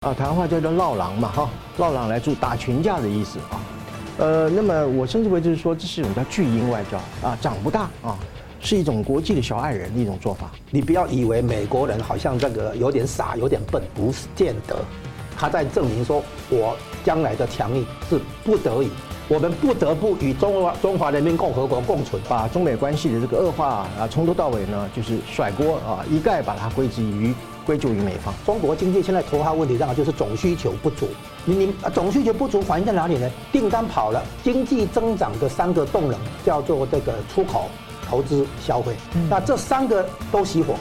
啊，台湾话叫做“落狼”嘛，哈，“落狼”来住打群架的意思啊。呃，那么我称之为就是说，这是一种叫巨婴外交啊，长不大啊，是一种国际的小矮人的一种做法。你不要以为美国人好像这个有点傻、有点笨，不是见得，他在证明说，我将来的强硬是不得已，我们不得不与中华中华人民共和国共存，把中美关系的这个恶化啊，从头到尾呢，就是甩锅啊，一概把它归之于。归咎于美方，中国经济现在头号问题上就是总需求不足。你你总需求不足反映在哪里呢？订单跑了，经济增长的三个动能叫做这个出口、投资、消费，那这三个都熄火。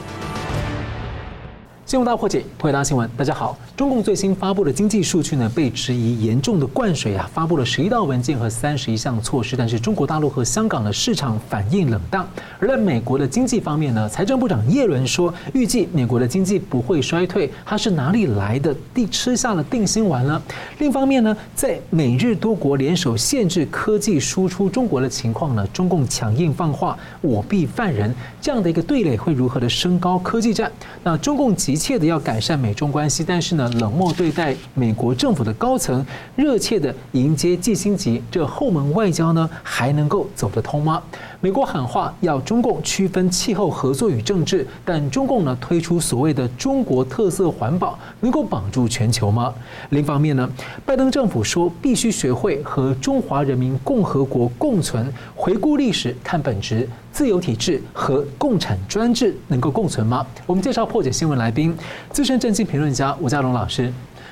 新闻大破解，回答新闻。大家好，中共最新发布的经济数据呢，被质疑严重的灌水啊，发布了十一道文件和三十一项措施，但是中国大陆和香港的市场反应冷淡。而在美国的经济方面呢，财政部长耶伦说，预计美国的经济不会衰退，他是哪里来的地吃下了定心丸呢？另一方面呢，在美日多国联手限制科技输出中国的情况呢，中共强硬放话我必犯人，这样的一个对垒会如何的升高科技战？那中共急切的要改善美中关系，但是呢，冷漠对待美国政府的高层，热切的迎接季辛吉，这后门外交呢，还能够走得通吗？美国喊话要中共区分气候合作与政治，但中共呢推出所谓的中国特色环保，能够绑住全球吗？另一方面呢，拜登政府说必须学会和中华人民共和国共存，回顾历史看本质，自由体制和共产专制能够共存吗？我们介绍破解新闻来宾，资深政经评论家吴家龙老师。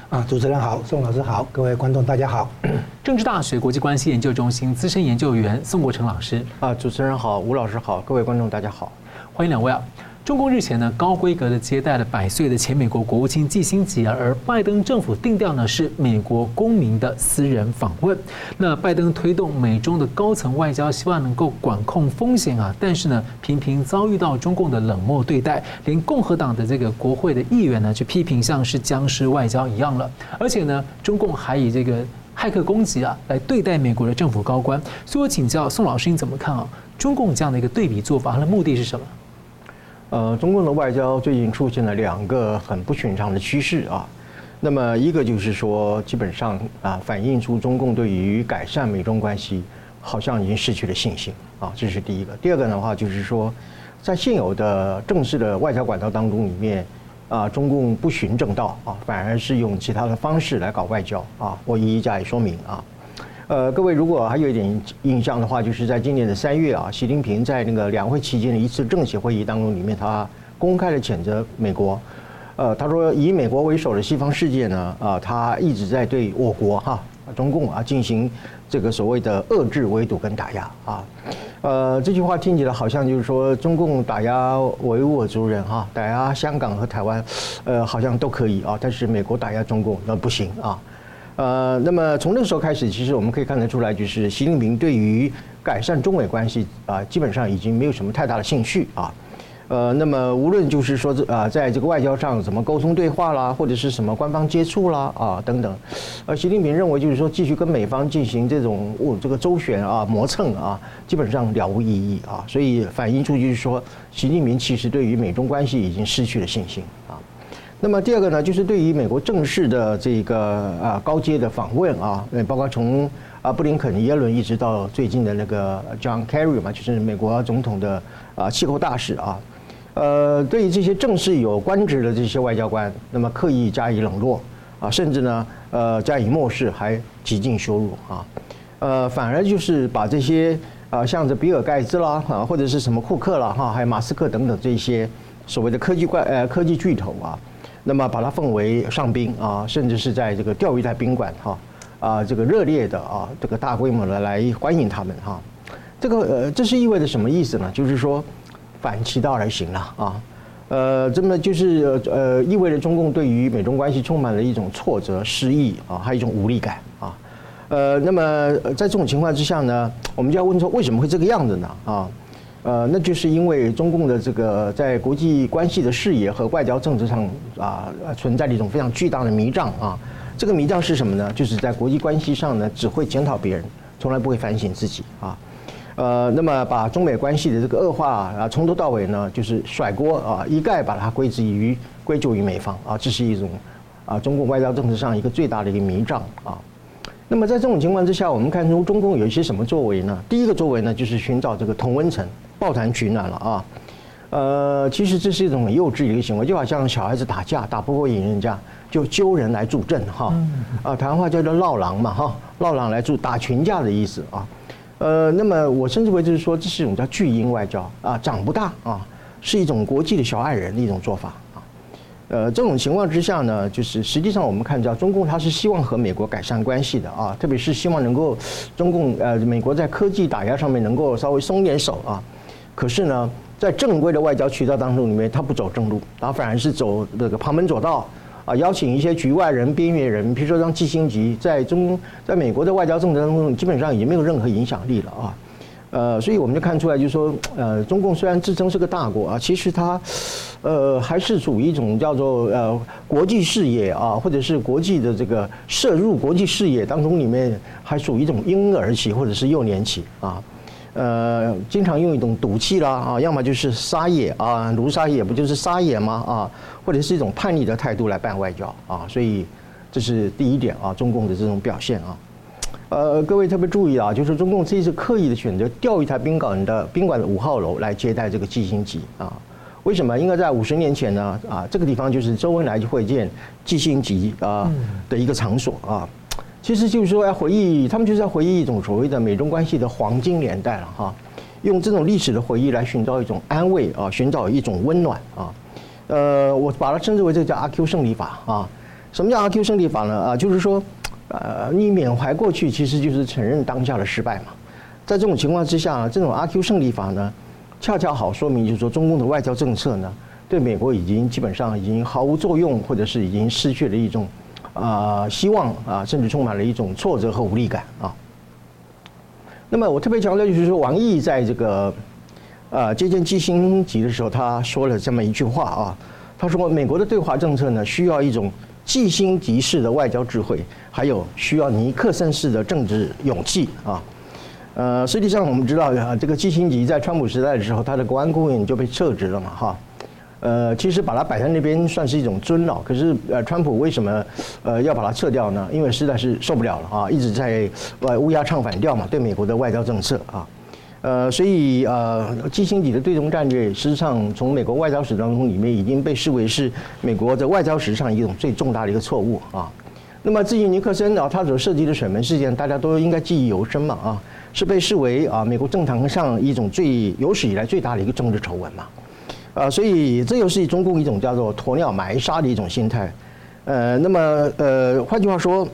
啊，主持人好，宋老师好，各位观众大家好。政治大学国际关系研究中心资深研究员宋国成老师。啊，主持人好，吴老师好，各位观众大家好，欢迎两位啊。中共日前呢，高规格的接待了百岁的前美国国务卿季辛吉，而拜登政府定调呢是美国公民的私人访问。那拜登推动美中的高层外交，希望能够管控风险啊，但是呢，频频遭遇到中共的冷漠对待，连共和党的这个国会的议员呢，去批评像是僵尸外交一样了。而且呢，中共还以这个骇客攻击啊来对待美国的政府高官。所以我请教宋老师，你怎么看啊？中共这样的一个对比做法，它的目的是什么？呃，中共的外交最近出现了两个很不寻常的趋势啊。那么一个就是说，基本上啊，反映出中共对于改善美中关系好像已经失去了信心啊，这是第一个。第二个的话就是说，在现有的正式的外交管道当中里面啊，中共不循正道啊，反而是用其他的方式来搞外交啊。我一一加以说明啊。呃，各位如果还有一点印象的话，就是在今年的三月啊，习近平在那个两会期间的一次政协会议当中，里面他公开的谴责美国。呃，他说以美国为首的西方世界呢，啊，他一直在对我国哈中共啊进行这个所谓的遏制、围堵跟打压啊。呃，这句话听起来好像就是说中共打压维吾尔族人哈，打压香港和台湾，呃，好像都可以啊，但是美国打压中共那不行啊。呃，那么从那个时候开始，其实我们可以看得出来，就是习近平对于改善中美关系啊，基本上已经没有什么太大的兴趣啊。呃，那么无论就是说这啊，在这个外交上怎么沟通对话啦，或者是什么官方接触啦啊等等，而习近平认为就是说继续跟美方进行这种哦这个周旋啊磨蹭啊，基本上了无意义啊。所以反映出就是说，习近平其实对于美中关系已经失去了信心。那么第二个呢，就是对于美国正式的这个啊高阶的访问啊，包括从啊布林肯、耶伦一直到最近的那个 John Kerry 嘛，就是美国总统的啊气候大使啊，呃，对于这些正式有官职的这些外交官，那么刻意加以冷落啊，甚至呢呃加以漠视，还极尽羞辱啊，呃，反而就是把这些啊像这比尔盖茨啦啊，或者是什么库克啦哈，还有马斯克等等这些所谓的科技怪呃科技巨头啊。那么把它奉为上宾啊，甚至是在这个钓鱼台宾馆哈啊，这个热烈的啊，这个大规模的来欢迎他们哈。这个呃，这是意味着什么意思呢？就是说反其道而行了啊。呃，这么就是呃，意味着中共对于美中关系充满了一种挫折、失意啊，还有一种无力感啊。呃，那么在这种情况之下呢，我们就要问说，为什么会这个样子呢？啊？呃，那就是因为中共的这个在国际关系的视野和外交政治上啊，存在着一种非常巨大的迷障啊。这个迷障是什么呢？就是在国际关系上呢，只会检讨别人，从来不会反省自己啊。呃，那么把中美关系的这个恶化啊，从头到尾呢，就是甩锅啊，一概把它归之于归咎于美方啊，这是一种啊中共外交政治上一个最大的一个迷障啊。那么在这种情况之下，我们看出中共有一些什么作为呢？第一个作为呢，就是寻找这个同温层，抱团取暖了啊。呃，其实这是一种很幼稚的一个行为，就好像小孩子打架打不过赢人家，就揪人来助阵哈。啊，台湾话叫做闹狼嘛哈，闹狼来助打群架的意思啊。呃，那么我称之为就是说，这是一种叫巨婴外交啊，长不大啊，是一种国际的小矮人的一种做法啊。呃，这种情况之下呢，就是实际上我们看到中共他是希望和美国改善关系的啊，特别是希望能够中共呃美国在科技打压上面能够稍微松点手啊。可是呢，在正规的外交渠道当中里面，他不走正路，他反而是走这个旁门左道啊，邀请一些局外人、边缘人，比如说像季星吉，在中在美国的外交政策当中，基本上已经没有任何影响力了啊。呃，所以我们就看出来，就是说，呃，中共虽然自称是个大国啊，其实它，呃，还是属于一种叫做呃国际视野啊，或者是国际的这个涉入国际视野当中里面，还属于一种婴儿期或者是幼年期啊。呃，经常用一种赌气啦啊，要么就是撒野啊，卢撒野不就是撒野吗啊？或者是一种叛逆的态度来办外交啊，所以这是第一点啊，中共的这种表现啊。呃，各位特别注意啊，就是中共这一次刻意的选择调一台宾馆的宾馆的五号楼来接待这个季辛吉啊。为什么？因为在五十年前呢啊，这个地方就是周恩来会见季辛吉啊的一个场所啊。其实就是说要回忆，他们就是要回忆一种所谓的美中关系的黄金年代了哈，用这种历史的回忆来寻找一种安慰啊，寻找一种温暖啊。呃，我把它称之为这个叫阿 Q 胜利法啊。什么叫阿 Q 胜利法呢？啊，就是说，呃，你缅怀过去，其实就是承认当下的失败嘛。在这种情况之下，这种阿 Q 胜利法呢，恰恰好说明就是说，中共的外交政策呢，对美国已经基本上已经毫无作用，或者是已经失去了一种。啊，希望啊，甚至充满了一种挫折和无力感啊。那么我特别强调，就是说王毅在这个呃接见基辛吉的时候，他说了这么一句话啊，他说美国的对华政策呢，需要一种季辛吉式的外交智慧，还有需要尼克森式的政治勇气啊。呃，实际上我们知道啊，这个基辛吉在川普时代的时候，他的国安顾问就被撤职了嘛，哈。呃，其实把它摆在那边算是一种尊老，可是呃，川普为什么呃要把它撤掉呢？因为实在是受不了了啊，一直在呃乌鸦唱反调嘛，对美国的外交政策啊，呃，所以呃，基辛格的对中战略，实际上从美国外交史当中里面已经被视为是美国的外交史上一种最重大的一个错误啊。那么至于尼克森啊，他所涉及的水门事件，大家都应该记忆犹深嘛啊，是被视为啊美国政坛上一种最有史以来最大的一个政治丑闻嘛。啊，所以这又是中共一种叫做鸵鸟埋沙的一种心态，呃，那么呃，换句话说，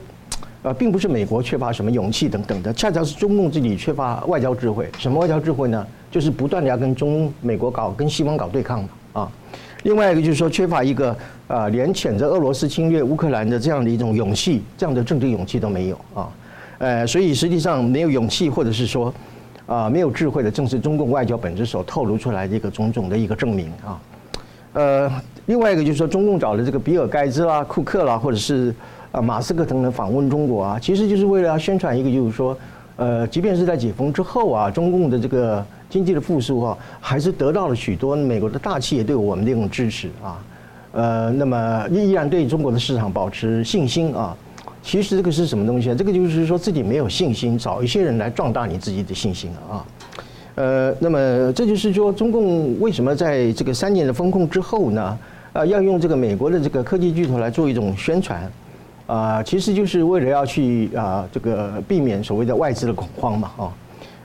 呃，并不是美国缺乏什么勇气等等的，恰恰是中共自己缺乏外交智慧。什么外交智慧呢？就是不断的要跟中美国搞、跟西方搞对抗嘛，啊。另外一个就是说，缺乏一个啊，连谴责俄罗斯侵略乌克兰的这样的一种勇气，这样的政治勇气都没有啊，呃，所以实际上没有勇气，或者是说。啊，没有智慧的，正是中共外交本质所透露出来的一个种种的一个证明啊。呃，另外一个就是说，中共找的这个比尔盖茨啦、库克啦，或者是啊马斯克等等访问中国啊，其实就是为了要宣传一个，就是说，呃，即便是在解封之后啊，中共的这个经济的复苏啊，还是得到了许多美国的大企业对我们的一种支持啊。呃，那么依然对中国的市场保持信心啊。其实这个是什么东西啊？这个就是说自己没有信心，找一些人来壮大你自己的信心啊。呃，那么这就是说中共为什么在这个三年的封控之后呢？啊，要用这个美国的这个科技巨头来做一种宣传，啊，其实就是为了要去啊这个避免所谓的外资的恐慌嘛啊。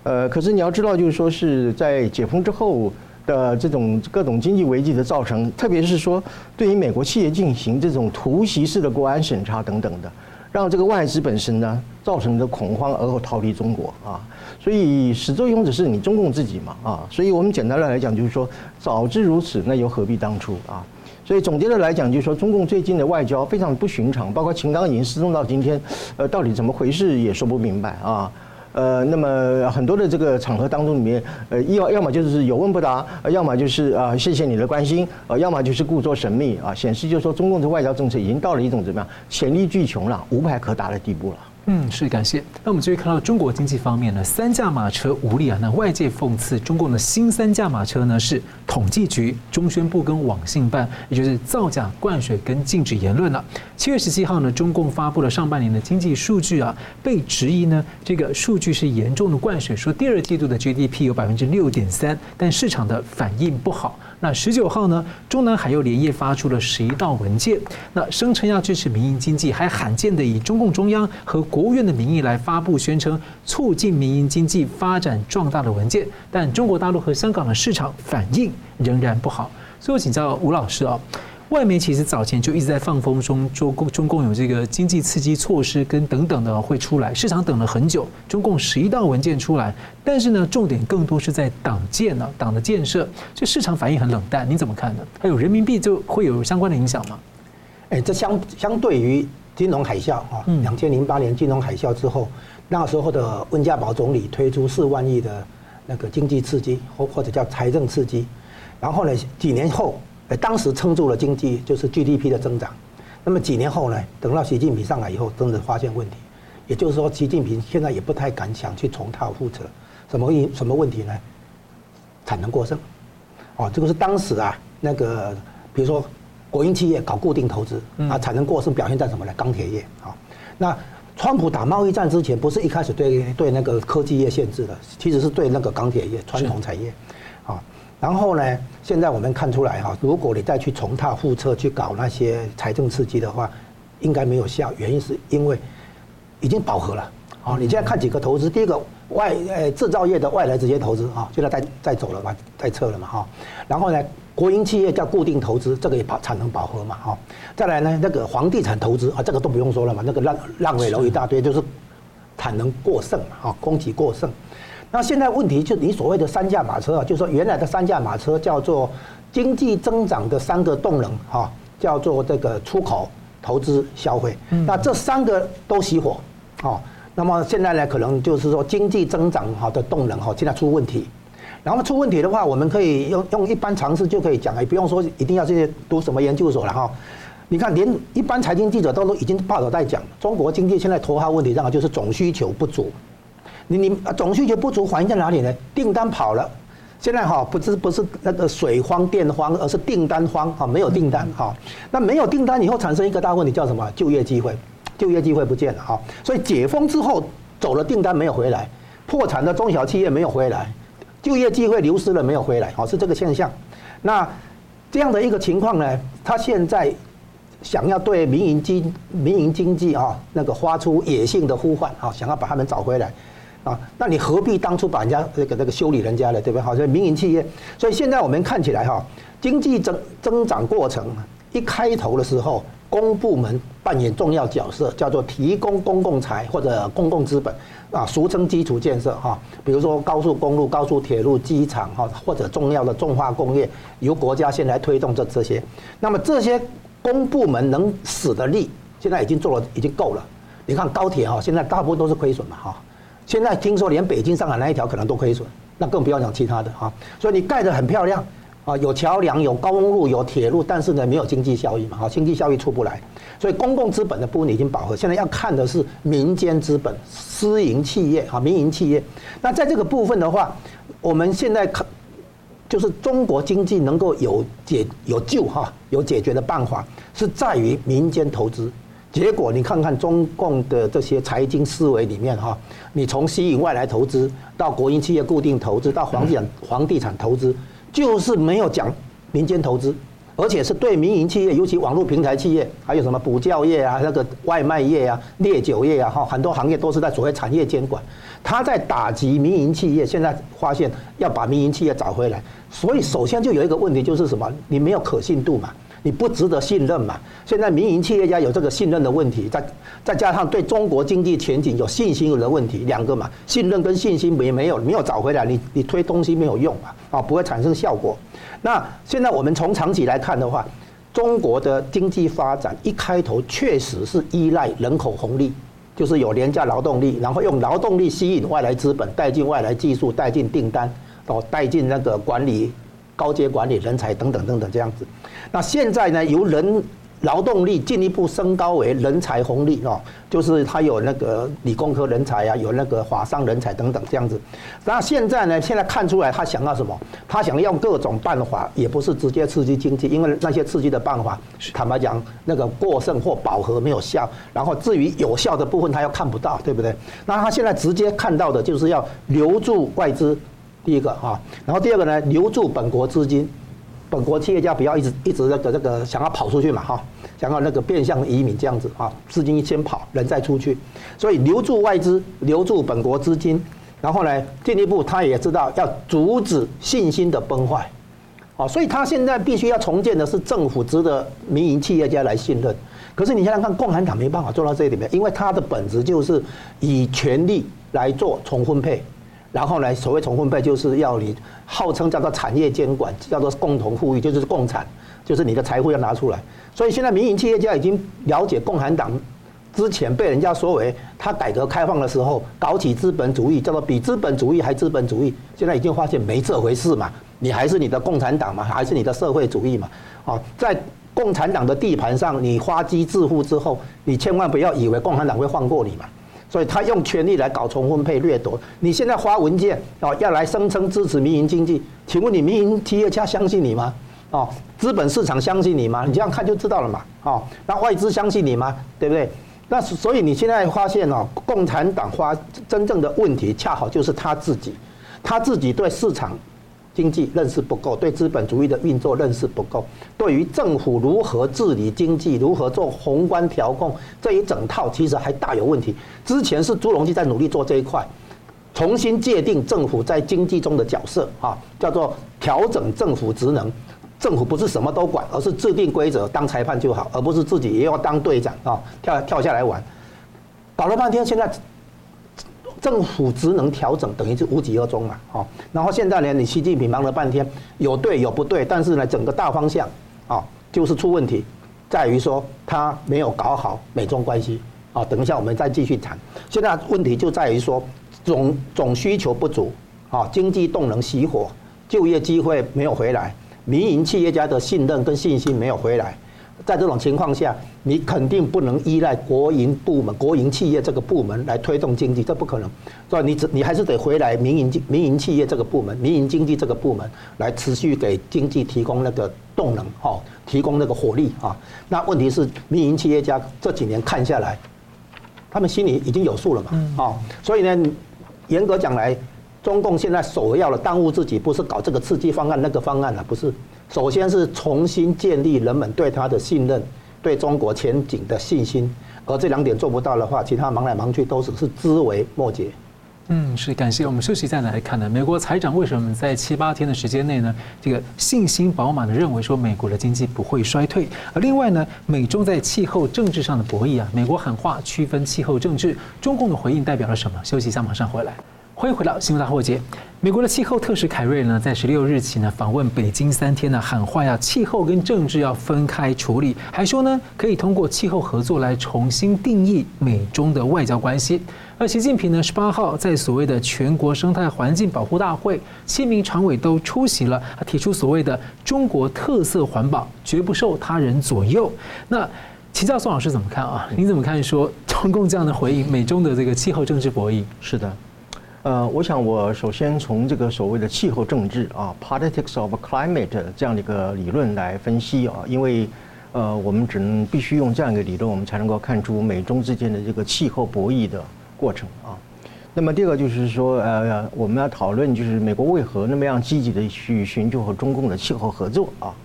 呃，可是你要知道，就是说是在解封之后的这种各种经济危机的造成，特别是说对于美国企业进行这种突袭式的国安审查等等的。让这个外资本身呢造成的恐慌，而后逃离中国啊，所以始作俑者是你中共自己嘛啊，所以我们简单的来讲就是说，早知如此，那又何必当初啊？所以总结的来讲就是说，中共最近的外交非常不寻常，包括秦刚已经失踪到今天，呃，到底怎么回事也说不明白啊。呃，那么很多的这个场合当中里面，呃，要要么就是有问不答，要么就是啊，谢谢你的关心，呃，要么就是故作神秘啊，显示就是说中共的外交政策已经到了一种怎么样潜力巨穷了、无牌可打的地步了。嗯，是感谢。那我们继续看到中国经济方面呢，三驾马车无力啊。那外界讽刺中共的新三驾马车呢，是统计局、中宣部跟网信办，也就是造假、灌水跟禁止言论了。七月十七号呢，中共发布了上半年的经济数据啊，被质疑呢，这个数据是严重的灌水，说第二季度的 GDP 有百分之六点三，但市场的反应不好。那十九号呢，中南海又连夜发出了十一道文件，那声称要支持民营经济，还罕见的以中共中央和国务院的名义来发布宣称促进民营经济发展壮大的文件，但中国大陆和香港的市场反应仍然不好。最后请教吴老师啊。外媒其实早前就一直在放风中，中共中共有这个经济刺激措施跟等等的会出来，市场等了很久，中共十一道文件出来，但是呢，重点更多是在党建呢，党的建设，这市场反应很冷淡，你怎么看呢？还有人民币就会有相关的影响吗？哎，这相相对于金融海啸啊，两千零八年金融海啸之后，那时候的温家宝总理推出四万亿的那个经济刺激，或或者叫财政刺激，然后呢，几年后。哎，当时撑住了经济，就是 GDP 的增长。那么几年后呢？等到习近平上来以后，真的发现问题。也就是说，习近平现在也不太敢想去重蹈覆辙。什么因什么问题呢？产能过剩。哦，这个是当时啊，那个比如说国营企业搞固定投资啊，产能过剩表现在什么呢？钢铁业啊。那川普打贸易战之前，不是一开始对对那个科技业限制的，其实是对那个钢铁业传统产业。啊。然后呢，现在我们看出来哈，如果你再去重踏覆辙去搞那些财政刺激的话，应该没有效。原因是因为已经饱和了。哦，你现在看几个投资，第一个外呃制造业的外来直接投资啊，现在在在走了嘛，在撤了嘛哈。然后呢，国营企业叫固定投资，这个也保产能饱和嘛哈。再来呢，那个房地产投资啊，这个都不用说了嘛，那个烂烂尾楼一大堆，就是产能过剩嘛，哈，供给过剩。那现在问题就你所谓的三驾马车啊，就是说原来的三驾马车叫做经济增长的三个动能哈，叫做这个出口、投资、消费。那这三个都熄火，哦，那么现在呢，可能就是说经济增长好的动能哈，现在出问题。然后出问题的话，我们可以用用一般常识就可以讲，也不用说一定要去读什么研究所了哈。你看，连一般财经记者都都已经报道在讲，中国经济现在头号问题，上就是总需求不足。你你啊，总需求不足，反映在哪里呢？订单跑了，现在哈不是不是那个水荒电荒，而是订单荒哈，没有订单哈。那没有订单以后产生一个大问题，叫什么？就业机会，就业机会不见了哈。所以解封之后走了订单没有回来，破产的中小企业没有回来，就业机会流失了没有回来，好是这个现象。那这样的一个情况呢，他现在想要对民营经民营经济啊那个发出野性的呼唤啊，想要把他们找回来。啊，那你何必当初把人家那个那个修理人家呢？对不对？好，所以民营企业，所以现在我们看起来哈，经济增增长过程一开头的时候，公部门扮演重要角色，叫做提供公共财或者公共资本啊，俗称基础建设哈，比如说高速公路、高速铁路、机场哈，或者重要的重化工业，由国家先来推动这这些。那么这些公部门能使的力，现在已经做了，已经够了。你看高铁哈，现在大部分都是亏损嘛哈。现在听说连北京、上海那一条可能都亏损，那更不要讲其他的哈。所以你盖得很漂亮啊，有桥梁、有公路、有铁路，但是呢没有经济效益嘛，哈，经济效益出不来。所以公共资本的部分已经饱和，现在要看的是民间资本、私营企业哈，民营企业。那在这个部分的话，我们现在看，就是中国经济能够有解有救哈，有解决的办法，是在于民间投资。结果你看看中共的这些财经思维里面哈，你从吸引外来投资到国营企业固定投资到房地产房地产投资，就是没有讲民间投资，而且是对民营企业，尤其网络平台企业，还有什么补教业啊、那个外卖业啊、烈酒业啊哈，很多行业都是在所谓产业监管，他在打击民营企业。现在发现要把民营企业找回来，所以首先就有一个问题就是什么？你没有可信度嘛。你不值得信任嘛？现在民营企业家有这个信任的问题，再再加上对中国经济前景有信心有的问题，两个嘛，信任跟信心没没有没有找回来，你你推东西没有用啊，啊不会产生效果。那现在我们从长期来看的话，中国的经济发展一开头确实是依赖人口红利，就是有廉价劳动力，然后用劳动力吸引外来资本，带进外来技术，带进订单，哦带进那个管理。高阶管理人才等等等等这样子，那现在呢，由人劳动力进一步升高为人才红利哦，就是他有那个理工科人才啊，有那个法商人才等等这样子。那现在呢，现在看出来他想要什么？他想要用各种办法，也不是直接刺激经济，因为那些刺激的办法，坦白讲，那个过剩或饱和没有效。然后至于有效的部分，他又看不到，对不对？那他现在直接看到的就是要留住外资，第一个啊，然后第二个呢，留住本国资金。本国企业家不要一直一直那个那个想要跑出去嘛哈，想要那个变相移民这样子啊，资金先跑，人再出去，所以留住外资，留住本国资金，然后呢，进一步他也知道要阻止信心的崩坏，啊，所以他现在必须要重建的是政府值得民营企业家来信任。可是你想想看，共产党没办法做到这一点，因为他的本质就是以权力来做重分配。然后呢，所谓重分配就是要你号称叫做产业监管，叫做共同富裕，就是共产，就是你的财富要拿出来。所以现在民营企业家已经了解共产党之前被人家说为他改革开放的时候搞起资本主义，叫做比资本主义还资本主义。现在已经发现没这回事嘛，你还是你的共产党嘛，还是你的社会主义嘛。哦，在共产党的地盘上，你发迹致富之后，你千万不要以为共产党会放过你嘛。所以他用权力来搞重分配掠夺。你现在发文件哦，要来声称支持民营经济，请问你民营企业家相信你吗？哦，资本市场相信你吗？你这样看就知道了嘛。哦，那外资相信你吗？对不对？那所以你现在发现哦，共产党发真正的问题，恰好就是他自己，他自己对市场。经济认识不够，对资本主义的运作认识不够，对于政府如何治理经济、如何做宏观调控这一整套，其实还大有问题。之前是朱镕基在努力做这一块，重新界定政府在经济中的角色啊，叫做调整政府职能。政府不是什么都管，而是制定规则、当裁判就好，而不是自己也要当队长啊，跳跳下来玩。搞了半天，现在。政府职能调整等于是无疾而终嘛，好，然后现在呢，你习近平忙了半天，有对有不对，但是呢，整个大方向啊，就是出问题，在于说他没有搞好美中关系啊。等一下我们再继续谈。现在问题就在于说总总需求不足啊，经济动能熄火，就业机会没有回来，民营企业家的信任跟信心没有回来。在这种情况下，你肯定不能依赖国营部门、国营企业这个部门来推动经济，这不可能。所以你只你还是得回来民营民营企业这个部门、民营经济这个部门来持续给经济提供那个动能，哈，提供那个火力啊。那问题是，民营企业家这几年看下来，他们心里已经有数了嘛，啊，所以呢，严格讲来，中共现在首要的当务之急不是搞这个刺激方案、那个方案了，不是。首先是重新建立人们对他的信任，对中国前景的信心，而这两点做不到的话，其他忙来忙去都只是枝微末节。嗯，是感谢我们休息再来看呢。美国财长为什么在七八天的时间内呢，这个信心饱满的认为说美国的经济不会衰退？而另外呢，美中在气候政治上的博弈啊，美国喊话区分气候政治，中共的回应代表了什么？休息一下，马上回来。欢迎回到新闻大破解。美国的气候特使凯瑞呢，在十六日起呢访问北京三天呢，喊话呀，气候跟政治要分开处理，还说呢可以通过气候合作来重新定义美中的外交关系。而习近平呢，十八号在所谓的全国生态环境保护大会，七名常委都出席了，他提出所谓的中国特色环保，绝不受他人左右。那请教宋老师怎么看啊？您怎么看说中共这样的回应，美中的这个气候政治博弈？是的。呃，我想我首先从这个所谓的气候政治啊，politics of climate 这样的一个理论来分析啊，因为呃，我们只能必须用这样一个理论，我们才能够看出美中之间的这个气候博弈的过程啊。那么第二个就是说，呃，我们要讨论就是美国为何那么样积极的去寻求和中共的气候合作啊。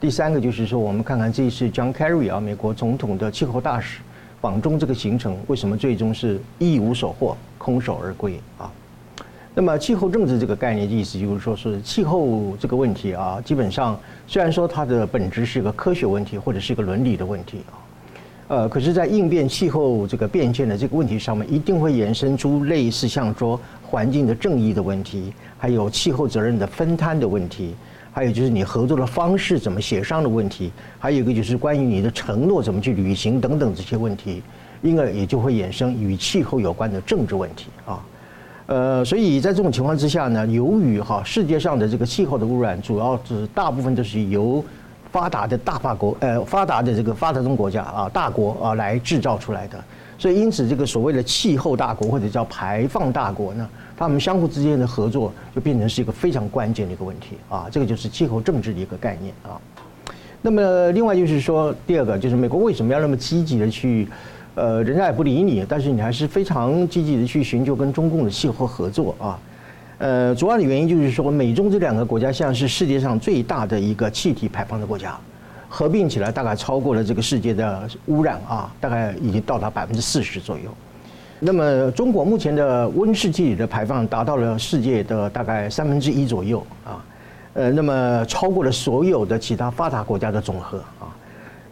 第三个就是说，我们看看这一次 John Kerry 啊，美国总统的气候大使。访中这个行程为什么最终是一无所获，空手而归啊？那么气候政治这个概念的意思就是说，是气候这个问题啊，基本上虽然说它的本质是一个科学问题或者是一个伦理的问题啊，呃，可是，在应变气候这个变迁的这个问题上面，一定会衍生出类似像说环境的正义的问题，还有气候责任的分摊的问题。还有就是你合作的方式怎么协商的问题，还有一个就是关于你的承诺怎么去履行等等这些问题，因而也就会衍生与气候有关的政治问题啊。呃，所以在这种情况之下呢，由于哈世界上的这个气候的污染，主要是大部分都是由发达的大发国，呃，发达的这个发展中国家啊，大国啊来制造出来的。所以，因此这个所谓的气候大国或者叫排放大国呢，他们相互之间的合作就变成是一个非常关键的一个问题啊。这个就是气候政治的一个概念啊。那么，另外就是说，第二个就是美国为什么要那么积极的去，呃，人家也不理你，但是你还是非常积极的去寻求跟中共的气候合作啊。呃，主要的原因就是说，美中这两个国家现在是世界上最大的一个气体排放的国家，合并起来大概超过了这个世界的污染啊，大概已经到达百分之四十左右。那么，中国目前的温室气体的排放达到了世界的大概三分之一左右啊，呃，那么超过了所有的其他发达国家的总和，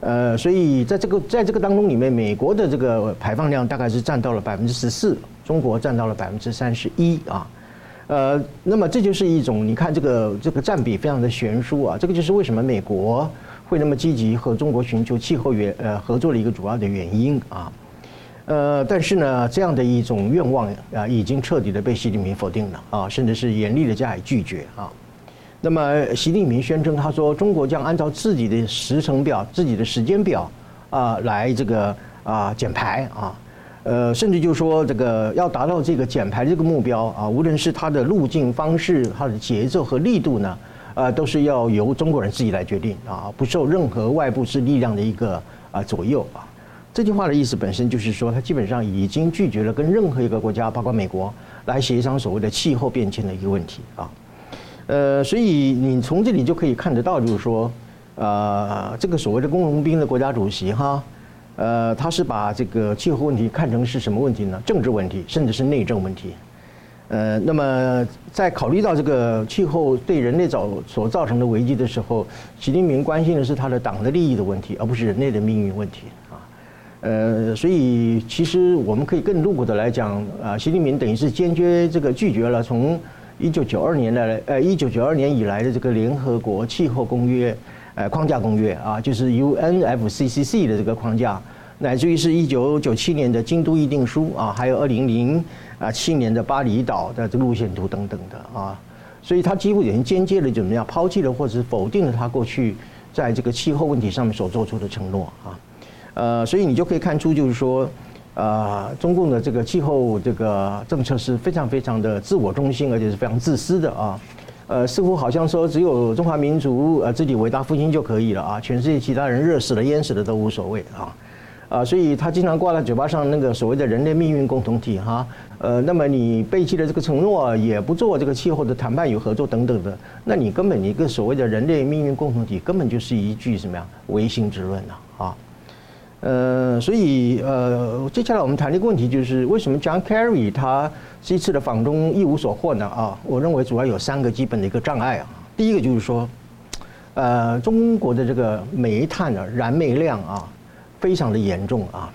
呃，所以在这个在这个当中里面，美国的这个排放量大概是占到了百分之十四，中国占到了百分之三十一啊。呃，那么这就是一种，你看这个这个占比非常的悬殊啊，这个就是为什么美国会那么积极和中国寻求气候原呃合作的一个主要的原因啊。呃，但是呢，这样的一种愿望啊，已经彻底的被习近平否定了啊，甚至是严厉的加以拒绝啊。那么习近平宣称，他说中国将按照自己的时程表、自己的时间表啊来这个啊减排啊。呃，甚至就说这个要达到这个减排这个目标啊，无论是它的路径方式、它的节奏和力度呢，呃，都是要由中国人自己来决定啊，不受任何外部势力量的一个啊左右啊。这句话的意思本身就是说，他基本上已经拒绝了跟任何一个国家，包括美国，来协商所谓的气候变迁的一个问题啊。呃，所以你从这里就可以看得到，就是说，呃，这个所谓的工农兵的国家主席哈。呃，他是把这个气候问题看成是什么问题呢？政治问题，甚至是内政问题。呃，那么在考虑到这个气候对人类造所造成的危机的时候，习近平关心的是他的党的利益的问题，而不是人类的命运问题啊。呃，所以其实我们可以更露骨的来讲，啊，习近平等于是坚决这个拒绝了从一九九二年的，呃，一九九二年以来的这个联合国气候公约。呃，框架公约啊，就是 UNFCCC 的这个框架，乃至于是一九九七年的京都议定书啊，还有二零零啊七年的巴厘岛的这个路线图等等的啊，所以他几乎已经间接的怎么样抛弃了或者是否定了他过去在这个气候问题上面所做出的承诺啊，呃，所以你就可以看出就是说，呃，中共的这个气候这个政策是非常非常的自我中心，而且是非常自私的啊。呃，似乎好像说只有中华民族呃自己伟大复兴就可以了啊，全世界其他人热死了淹死了都无所谓啊，啊，所以他经常挂在嘴巴上那个所谓的人类命运共同体哈，呃，那么你背弃了这个承诺，也不做这个气候的谈判与合作等等的，那你根本一个所谓的人类命运共同体根本就是一句什么呀，唯心之论呐啊？呃，所以呃，接下来我们谈的一个问题就是为什么 John Kerry 他。这次的访中一无所获呢啊，我认为主要有三个基本的一个障碍啊。第一个就是说，呃，中国的这个煤炭的燃煤量啊，非常的严重啊。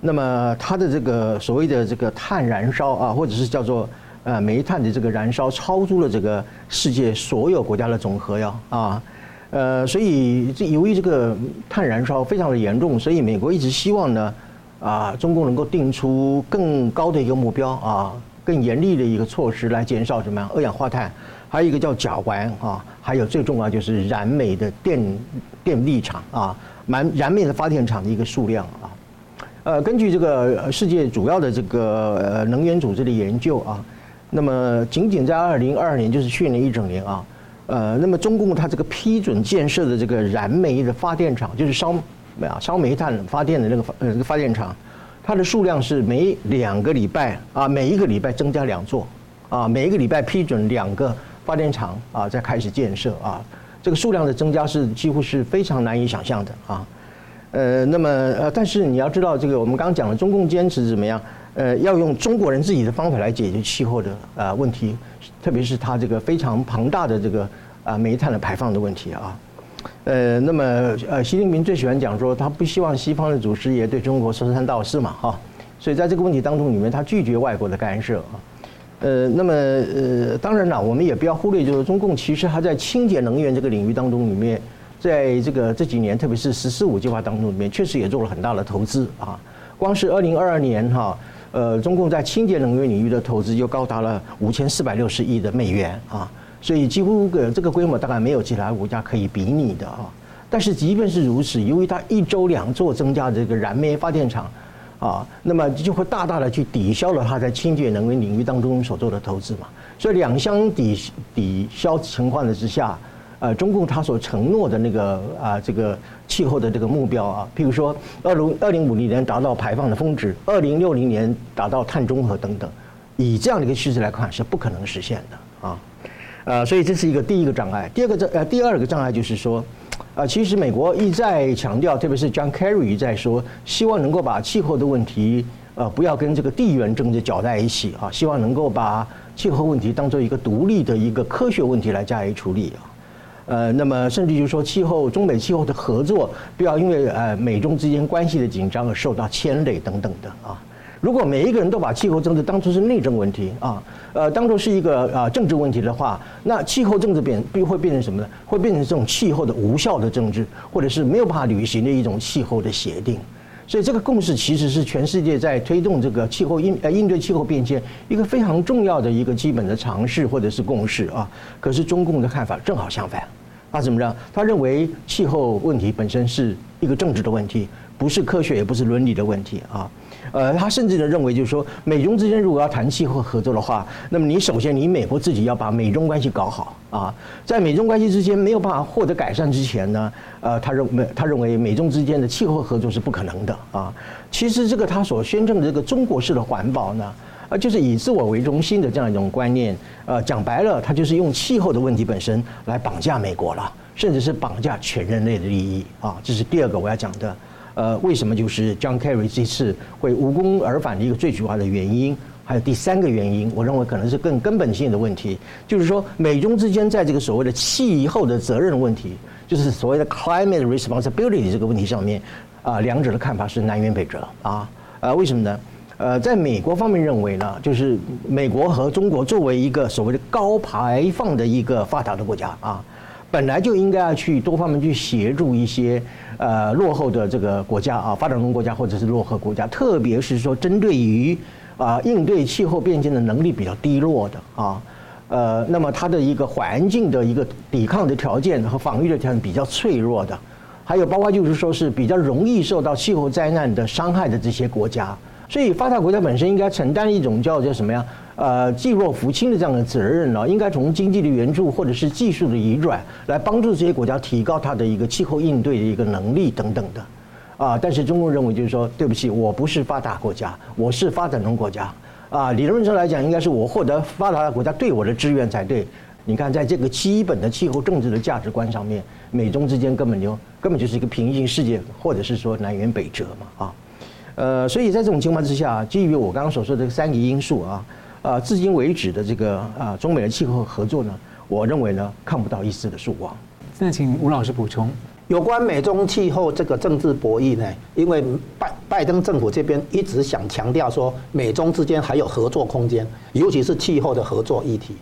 那么它的这个所谓的这个碳燃烧啊，或者是叫做呃煤炭的这个燃烧，超出了这个世界所有国家的总和呀啊。呃，所以这由于这个碳燃烧非常的严重，所以美国一直希望呢啊，中共能够定出更高的一个目标啊。更严厉的一个措施来减少什么二氧化碳，还有一个叫甲烷啊，还有最重要就是燃煤的电电力厂啊，燃燃煤的发电厂的一个数量啊。呃，根据这个世界主要的这个呃能源组织的研究啊，那么仅仅在二零二二年，就是去年一整年啊，呃，那么中共它这个批准建设的这个燃煤的发电厂，就是烧啊烧煤炭发电的那个发呃这个发电厂。它的数量是每两个礼拜啊，每一个礼拜增加两座，啊，每一个礼拜批准两个发电厂啊，再开始建设啊，这个数量的增加是几乎是非常难以想象的啊，呃，那么呃，但是你要知道，这个我们刚刚讲了，中共坚持怎么样？呃，要用中国人自己的方法来解决气候的啊问题，特别是它这个非常庞大的这个啊煤炭的排放的问题啊。呃，那么呃，习近平最喜欢讲说，他不希望西方的祖师爷对中国说三道四嘛，哈，所以在这个问题当中里面，他拒绝外国的干涉啊。呃，那么呃，当然了，我们也不要忽略，就是中共其实还在清洁能源这个领域当中里面，在这个这几年，特别是“十四五”计划当中里面，确实也做了很大的投资啊。光是二零二二年哈，呃，中共在清洁能源领域的投资就高达了五千四百六十亿的美元啊。所以几乎个这个规模大概没有其他国家可以比拟的啊。但是即便是如此，由于它一周两座增加这个燃煤发电厂，啊，那么就会大大的去抵消了它在清洁能源领域当中所做的投资嘛。所以两相抵抵消情况的之下，呃，中共他所承诺的那个啊这个气候的这个目标啊，譬如说二零二零五零年达到排放的峰值，二零六零年达到碳中和等等，以这样的一个趋势来看是不可能实现的啊。呃，所以这是一个第一个障碍。第二个障呃第二个障碍就是说。啊，其实美国一再强调，特别是 John Kerry 一再说，希望能够把气候的问题，呃，不要跟这个地缘政治搅在一起啊，希望能够把气候问题当做一个独立的一个科学问题来加以处理啊，呃，那么甚至就是说，气候中美气候的合作，不要因为呃美中之间关系的紧张而受到牵累等等的啊。如果每一个人都把气候政治当作是内政问题啊，呃，当作是一个啊政治问题的话，那气候政治变必会变成什么呢？会变成这种气候的无效的政治，或者是没有办法履行的一种气候的协定。所以这个共识其实是全世界在推动这个气候应呃应对气候变迁一个非常重要的一个基本的尝试或者是共识啊。可是中共的看法正好相反，他怎么着？他认为气候问题本身是一个政治的问题，不是科学也不是伦理的问题啊。呃，他甚至的认为，就是说，美中之间如果要谈气候合作的话，那么你首先你美国自己要把美中关系搞好啊，在美中关系之间没有办法获得改善之前呢，呃，他认为他认为美中之间的气候合作是不可能的啊。其实这个他所宣称的这个中国式的环保呢，啊，就是以自我为中心的这样一种观念，呃，讲白了，他就是用气候的问题本身来绑架美国了，甚至是绑架全人类的利益啊。这是第二个我要讲的。呃，为什么就是 John Kerry 这次会无功而返的一个最主要的原因？还有第三个原因，我认为可能是更根本性的问题，就是说美中之间在这个所谓的气候的责任问题，就是所谓的 climate responsibility 这个问题上面，啊，两者的看法是南辕北辙啊。呃，为什么呢？呃，在美国方面认为呢，就是美国和中国作为一个所谓的高排放的一个发达的国家啊。本来就应该要去多方面去协助一些呃落后的这个国家啊，发展中国家或者是落后国家，特别是说针对于啊应对气候变迁的能力比较低落的啊，呃，那么它的一个环境的一个抵抗的条件和防御的条件比较脆弱的，还有包括就是说是比较容易受到气候灾难的伤害的这些国家，所以发达国家本身应该承担一种叫叫什么呀？呃，济弱扶倾的这样的责任呢，应该从经济的援助或者是技术的移转来帮助这些国家提高它的一个气候应对的一个能力等等的，啊，但是中共认为就是说，对不起，我不是发达国家，我是发展中国家，啊，理论上来讲，应该是我获得发达国家对我的支援才对。你看，在这个基本的气候政治的价值观上面，美中之间根本就根本就是一个平行世界，或者是说南辕北辙嘛，啊，呃，所以在这种情况之下，基于我刚刚所说的这三个因素啊。啊，至今为止的这个啊，中美的气候合作呢，我认为呢，看不到一丝的曙光。现在请吴老师补充，有关美中气候这个政治博弈呢，因为拜拜登政府这边一直想强调说，美中之间还有合作空间，尤其是气候的合作议题。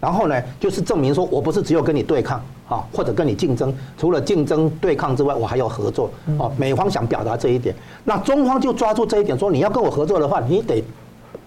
然后呢，就是证明说我不是只有跟你对抗啊，或者跟你竞争，除了竞争对抗之外，我还有合作。哦，美方想表达这一点，那中方就抓住这一点，说你要跟我合作的话，你得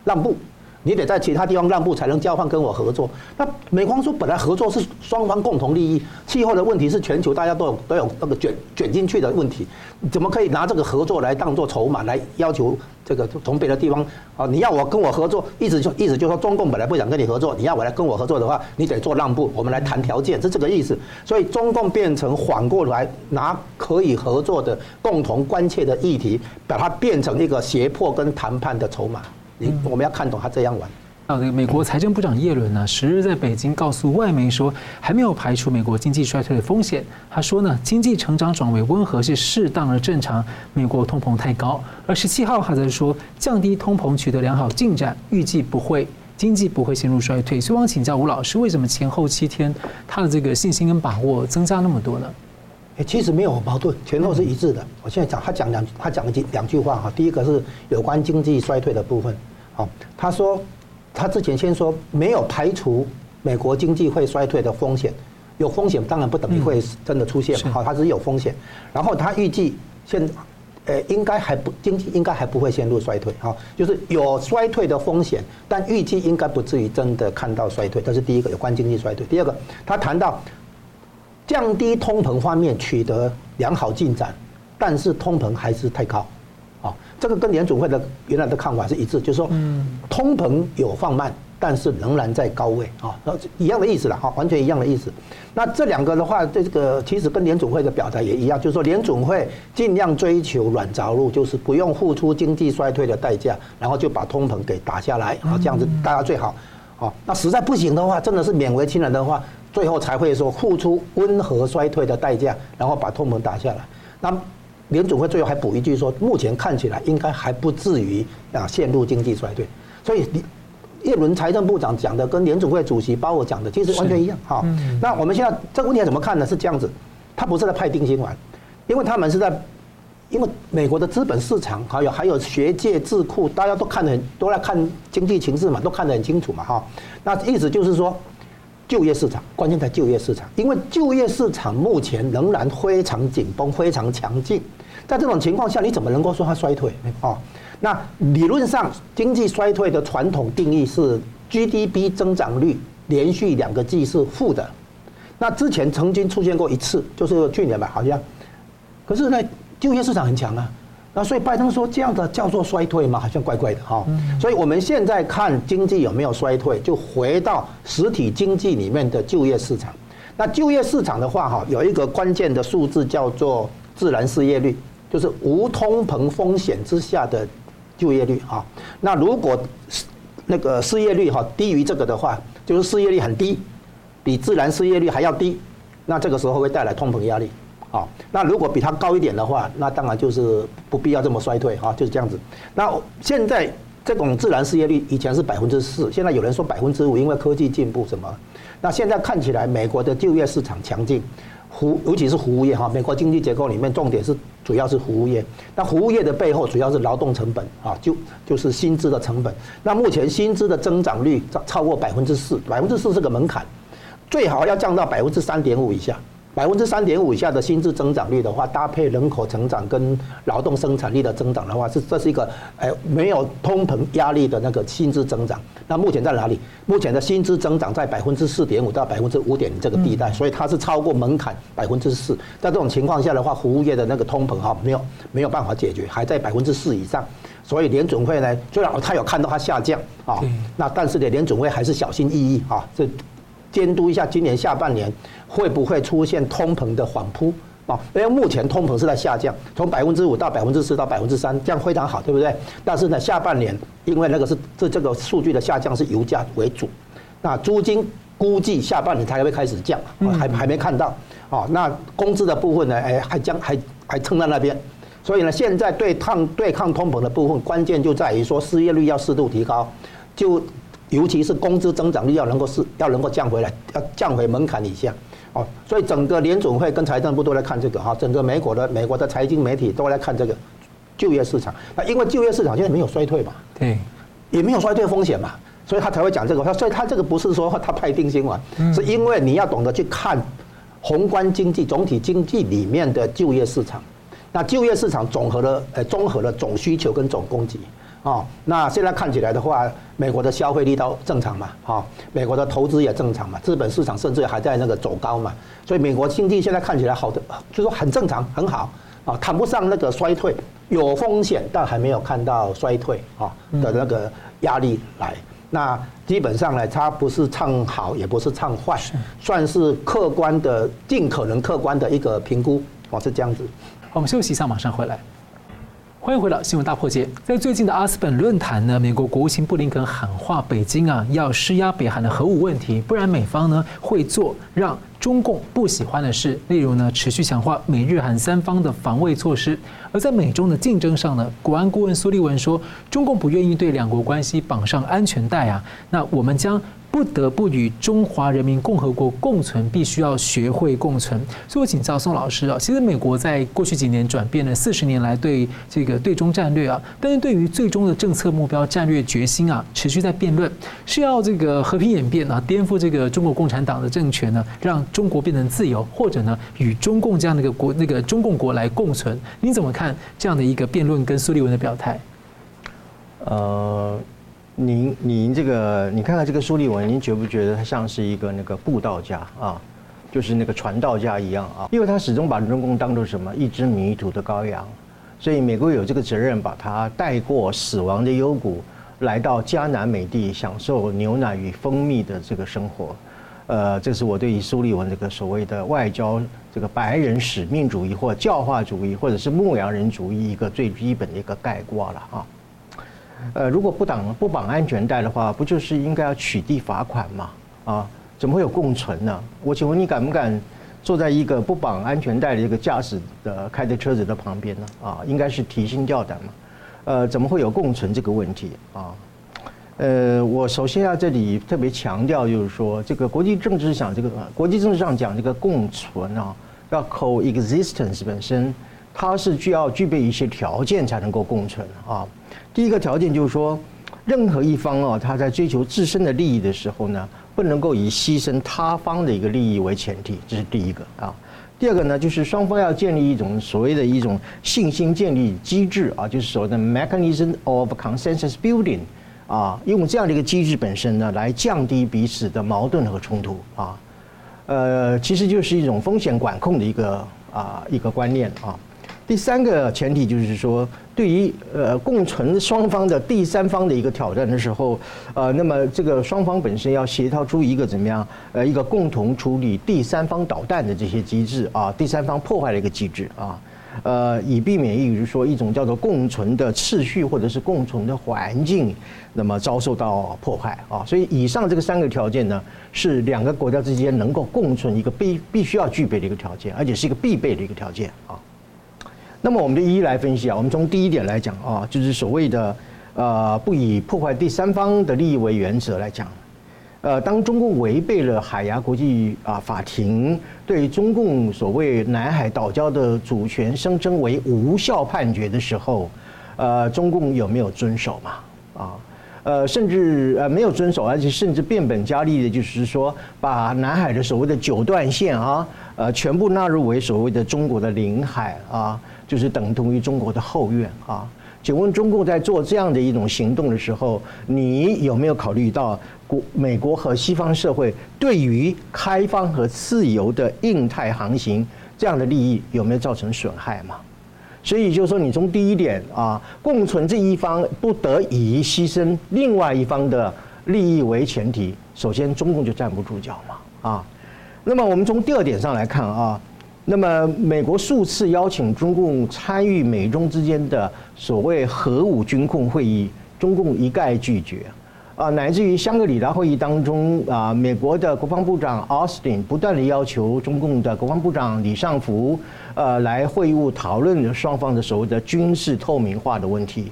让步。你得在其他地方让步，才能交换跟我合作。那美方说，本来合作是双方共同利益，气候的问题是全球大家都有都有那个卷卷进去的问题，怎么可以拿这个合作来当做筹码来要求这个从别的地方啊？你要我跟我合作，意思就意思就是说，中共本来不想跟你合作，你要我来跟我合作的话，你得做让步，我们来谈条件，是这个意思。所以中共变成缓过来拿可以合作的共同关切的议题，把它变成一个胁迫跟谈判的筹码。我们要看懂他这样玩。啊，这个美国财政部长耶伦呢，十日在北京告诉外媒说，还没有排除美国经济衰退的风险。他说呢，经济成长转为温和是适当而正常，美国通膨太高。而十七号还在说，降低通膨取得良好进展，预计不会经济不会陷入衰退。所以，我想请教吴老师，为什么前后七天他的这个信心跟把握增加那么多呢？诶，其实没有矛盾，前后是一致的。我现在讲，他讲两，他讲了几两句话哈。第一个是有关经济衰退的部分。好，他说，他之前先说没有排除美国经济会衰退的风险，有风险当然不等于会真的出现嘛，好，它是有风险。然后他预计现，呃，应该还不经济应该还不会陷入衰退，哈，就是有衰退的风险，但预计应该不至于真的看到衰退，这是第一个有关经济衰退。第二个，他谈到。降低通膨方面取得良好进展，但是通膨还是太高，啊，这个跟联总会的原来的看法是一致，就是说，嗯通膨有放慢。但是仍然在高位啊，一样的意思了哈，完全一样的意思。那这两个的话，这个其实跟联总会的表达也一样，就是说联总会尽量追求软着陆，就是不用付出经济衰退的代价，然后就把通膨给打下来啊，这样子大家最好。啊，那实在不行的话，真的是勉为其难的话，最后才会说付出温和衰退的代价，然后把通膨打下来。那联总会最后还补一句说，目前看起来应该还不至于啊陷入经济衰退，所以你。叶伦财政部长讲的跟联总会主席鲍尔讲的其实完全一样哈。那我们现在这个问题怎么看呢？是这样子，他不是在派定心丸，因为他们是在，因为美国的资本市场还有还有学界智库，大家都看得很都在看经济形势嘛，都看得很清楚嘛哈。那意思就是说，就业市场关键在就业市场，因为就业市场目前仍然非常紧绷，非常强劲，在这种情况下，你怎么能够说它衰退哦？那理论上，经济衰退的传统定义是 GDP 增长率连续两个季是负的。那之前曾经出现过一次，就是去年吧，好像。可是呢，就业市场很强啊。那所以拜登说这样的叫做衰退吗，好像怪怪的哈。所以我们现在看经济有没有衰退，就回到实体经济里面的就业市场。那就业市场的话，哈，有一个关键的数字叫做自然失业率，就是无通膨风险之下的。就业率啊，那如果那个失业率哈低于这个的话，就是失业率很低，比自然失业率还要低，那这个时候会带来通膨压力啊。那如果比它高一点的话，那当然就是不必要这么衰退啊，就是这样子。那现在这种自然失业率以前是百分之四，现在有人说百分之五，因为科技进步什么。那现在看起来美国的就业市场强劲。服，尤其是服务业哈，美国经济结构里面重点是主要是服务业。那服务业的背后主要是劳动成本啊，就就是薪资的成本。那目前薪资的增长率超超过百分之四，百分之四是个门槛，最好要降到百分之三点五以下。百分之三点五以下的薪资增长率的话，搭配人口成长跟劳动生产力的增长的话，是这是一个哎没有通膨压力的那个薪资增长。那目前在哪里？目前的薪资增长在百分之四点五到百分之五点这个地带，所以它是超过门槛百分之四。在这种情况下的话，服务业的那个通膨哈没有没有办法解决，还在百分之四以上。所以联准会呢，虽然他有看到它下降啊，那但是呢，联准会还是小心翼翼啊，这。监督一下今年下半年会不会出现通膨的缓扑啊？因为目前通膨是在下降，从百分之五到百分之四到百分之三，这样非常好，对不对？但是呢，下半年因为那个是这这个数据的下降是油价为主，那租金估计下半年才会开始降，还还没看到啊。那工资的部分呢？哎，还将还还撑在那边，所以呢，现在对抗对抗通膨的部分，关键就在于说失业率要适度提高，就。尤其是工资增长率要能够是要能够降回来，要降回门槛以下，哦，所以整个联总会跟财政部都来看这个哈，整个美国的美国的财经媒体都来看这个就业市场。那因为就业市场现在没有衰退嘛，对，也没有衰退风险嘛，所以他才会讲这个。他所以他这个不是说他派定心丸，是因为你要懂得去看宏观经济总体经济里面的就业市场。那就业市场总和的呃综合的总需求跟总供给。哦，那现在看起来的话，美国的消费力都正常嘛，哈，美国的投资也正常嘛，资本市场甚至还在那个走高嘛，所以美国经济现在看起来好的，就是说很正常，很好，啊，谈不上那个衰退，有风险，但还没有看到衰退啊的那个压力来。那基本上呢，它不是唱好，也不是唱坏，算是客观的，尽可能客观的一个评估，哦，是这样子。我们休息一下，马上回来。欢迎回到新闻大破解。在最近的阿斯本论坛呢，美国国务卿布林肯喊话北京啊，要施压北韩的核武问题，不然美方呢会做让中共不喜欢的事，例如呢持续强化美日韩三方的防卫措施。而在美中的竞争上呢，国安顾问苏利文说，中共不愿意对两国关系绑上安全带啊，那我们将。不得不与中华人民共和国共存，必须要学会共存。所以我请教宋老师啊，其实美国在过去几年转变了四十年来对这个对中战略啊，但是对于最终的政策目标、战略决心啊，持续在辩论，是要这个和平演变啊，颠覆这个中国共产党的政权呢，让中国变成自由，或者呢与中共这样的一个国那个中共国来共存？您怎么看这样的一个辩论跟苏利文的表态？呃。您您这个，你看看这个苏利文，您觉不觉得他像是一个那个布道家啊？就是那个传道家一样啊，因为他始终把中共当作什么一只迷途的羔羊，所以美国有这个责任把他带过死亡的幽谷，来到迦南美地享受牛奶与蜂蜜的这个生活。呃，这是我对于苏利文这个所谓的外交这个白人使命主义或教化主义或者是牧羊人主义一个最基本的一个概括了啊。呃，如果不绑不绑安全带的话，不就是应该要取缔罚款吗？啊？怎么会有共存呢？我请问你敢不敢坐在一个不绑安全带的一个驾驶的开的车子的旁边呢？啊，应该是提心吊胆嘛。呃，怎么会有共存这个问题啊？呃，我首先要这里特别强调，就是说这个国际政治上这个国际政治上讲这个共存啊，要 coexistence 本身，它是需要具备一些条件才能够共存啊。第一个条件就是说，任何一方啊，他在追求自身的利益的时候呢。不能够以牺牲他方的一个利益为前提，这是第一个啊。第二个呢，就是双方要建立一种所谓的一种信心建立机制啊，就是所谓的 mechanism of consensus building 啊，用这样的一个机制本身呢，来降低彼此的矛盾和冲突啊。呃，其实就是一种风险管控的一个啊一个观念啊。第三个前提就是说，对于呃共存双方的第三方的一个挑战的时候，呃，那么这个双方本身要协调出一个怎么样呃一个共同处理第三方导弹的这些机制啊，第三方破坏的一个机制啊，呃，以避免比如说一种叫做共存的秩序或者是共存的环境，那么遭受到破坏啊。所以以上这个三个条件呢，是两个国家之间能够共存一个必必须要具备的一个条件，而且是一个必备的一个条件啊。那么我们就一一来分析啊，我们从第一点来讲啊，就是所谓的呃不以破坏第三方的利益为原则来讲，呃，当中共违背了海牙国际啊法庭对中共所谓南海岛礁的主权声称为无效判决的时候，呃，中共有没有遵守嘛？啊，呃，甚至呃没有遵守，而且甚至变本加厉的，就是说把南海的所谓的九段线啊，呃，全部纳入为所谓的中国的领海啊。就是等同于中国的后院啊？请问中共在做这样的一种行动的时候，你有没有考虑到国美国和西方社会对于开放和自由的印太航行这样的利益有没有造成损害嘛？所以就是说，你从第一点啊，共存这一方不得已牺牲另外一方的利益为前提，首先中共就站不住脚嘛啊。那么我们从第二点上来看啊。那么，美国数次邀请中共参与美中之间的所谓核武军控会议，中共一概拒绝。啊，乃至于香格里拉会议当中，啊，美国的国防部长奥斯汀不断地要求中共的国防部长李尚福，呃，来会晤讨论双方的所谓的军事透明化的问题，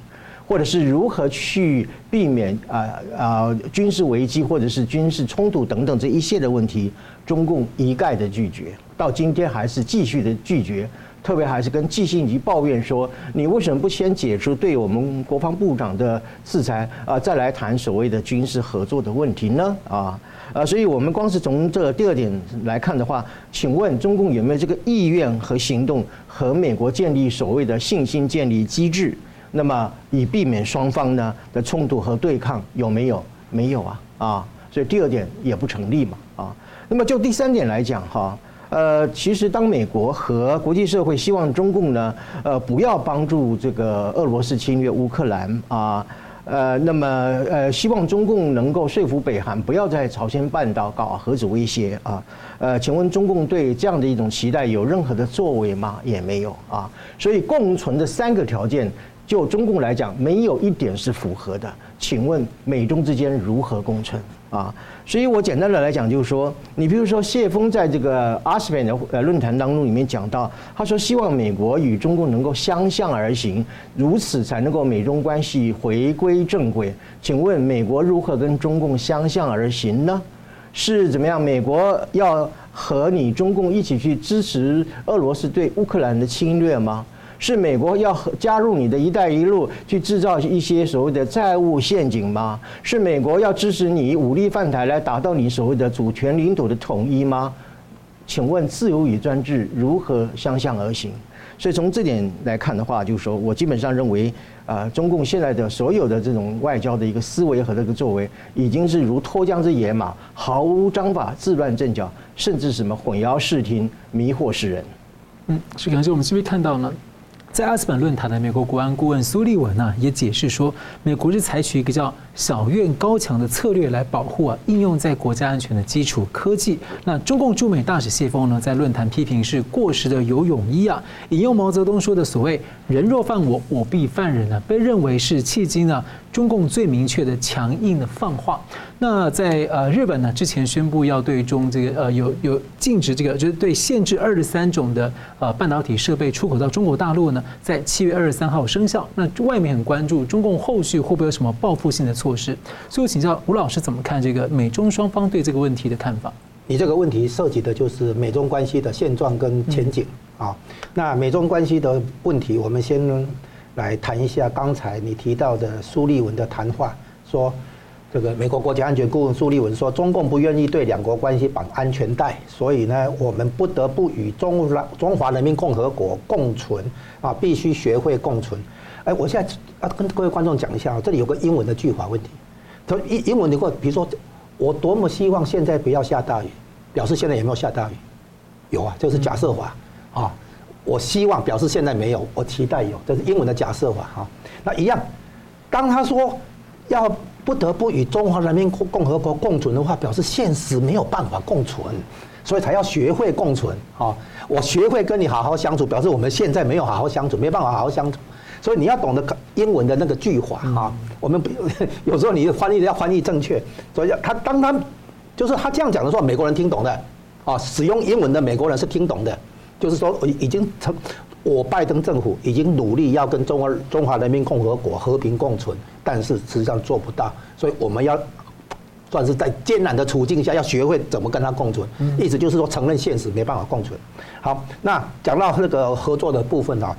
或者是如何去避免啊啊军事危机或者是军事冲突等等这一系列的问题，中共一概的拒绝。到今天还是继续的拒绝，特别还是跟季辛吉抱怨说：“你为什么不先解除对我们国防部长的制裁啊，再来谈所谓的军事合作的问题呢？”啊，呃，所以我们光是从这第二点来看的话，请问中共有没有这个意愿和行动和美国建立所谓的信心建立机制？那么以避免双方呢的冲突和对抗有没有？没有啊，啊，所以第二点也不成立嘛，啊，那么就第三点来讲哈。呃，其实当美国和国际社会希望中共呢，呃，不要帮助这个俄罗斯侵略乌克兰啊，呃，那么呃，希望中共能够说服北韩不要在朝鲜半岛搞核子威胁啊，呃，请问中共对这样的一种期待有任何的作为吗？也没有啊，所以共存的三个条件，就中共来讲，没有一点是符合的。请问美中之间如何共存啊？所以我简单的来讲，就是说，你比如说谢锋在这个阿斯佩的呃论坛当中里面讲到，他说希望美国与中共能够相向而行，如此才能够美中关系回归正轨。请问美国如何跟中共相向而行呢？是怎么样？美国要和你中共一起去支持俄罗斯对乌克兰的侵略吗？是美国要加入你的一带一路，去制造一些所谓的债务陷阱吗？是美国要支持你武力犯台来达到你所谓的主权领土的统一吗？请问自由与专制如何相向而行？所以从这点来看的话，就是说我基本上认为，啊，中共现在的所有的这种外交的一个思维和这个作为，已经是如脱缰之野马，毫无章法，自乱阵脚，甚至什么混淆视听、迷惑世人。嗯，是感谢我们这边看到呢。在阿斯本论坛的美国国安顾问苏利文呢，也解释说，美国是采取一个叫“小院高墙”的策略来保护啊应用在国家安全的基础科技。那中共驻美大使谢锋呢，在论坛批评是过时的游泳衣啊，引用毛泽东说的所谓“人若犯我，我必犯人”呢，被认为是迄今呢中共最明确的强硬的放话。那在呃日本呢，之前宣布要对中这个呃有有禁止这个就是对限制二十三种的呃半导体设备出口到中国大陆呢，在七月二十三号生效。那外面很关注中共后续会不会有什么报复性的措施，所以我请教吴老师怎么看这个美中双方对这个问题的看法？你这个问题涉及的就是美中关系的现状跟前景啊。那美中关系的问题，我们先来谈一下刚才你提到的苏利文的谈话，说。这个美国国家安全顾问苏利文说：“中共不愿意对两国关系绑安全带，所以呢，我们不得不与中中华人民共和国共存啊，必须学会共存。”哎，我现在要跟各位观众讲一下，这里有个英文的句法问题。他英英文，你给我比如说，我多么希望现在不要下大雨，表示现在有没有下大雨？有啊，这是假设法啊。我希望表示现在没有，我期待有，这是英文的假设法哈。那一样，当他说要。不得不与中华人民共和国共存的话，表示现实没有办法共存，所以才要学会共存啊！我学会跟你好好相处，表示我们现在没有好好相处，没办法好好相处。所以你要懂得英文的那个句法啊。我们 有时候你翻译要翻译正确，所以他当他就是他这样讲的时候，美国人听懂的啊，使用英文的美国人是听懂的，就是说已经成。我拜登政府已经努力要跟中华中华人民共和国和平共存，但是实际上做不到，所以我们要算是在艰难的处境下，要学会怎么跟他共存。意思就是说，承认现实没办法共存。好，那讲到那个合作的部分啊，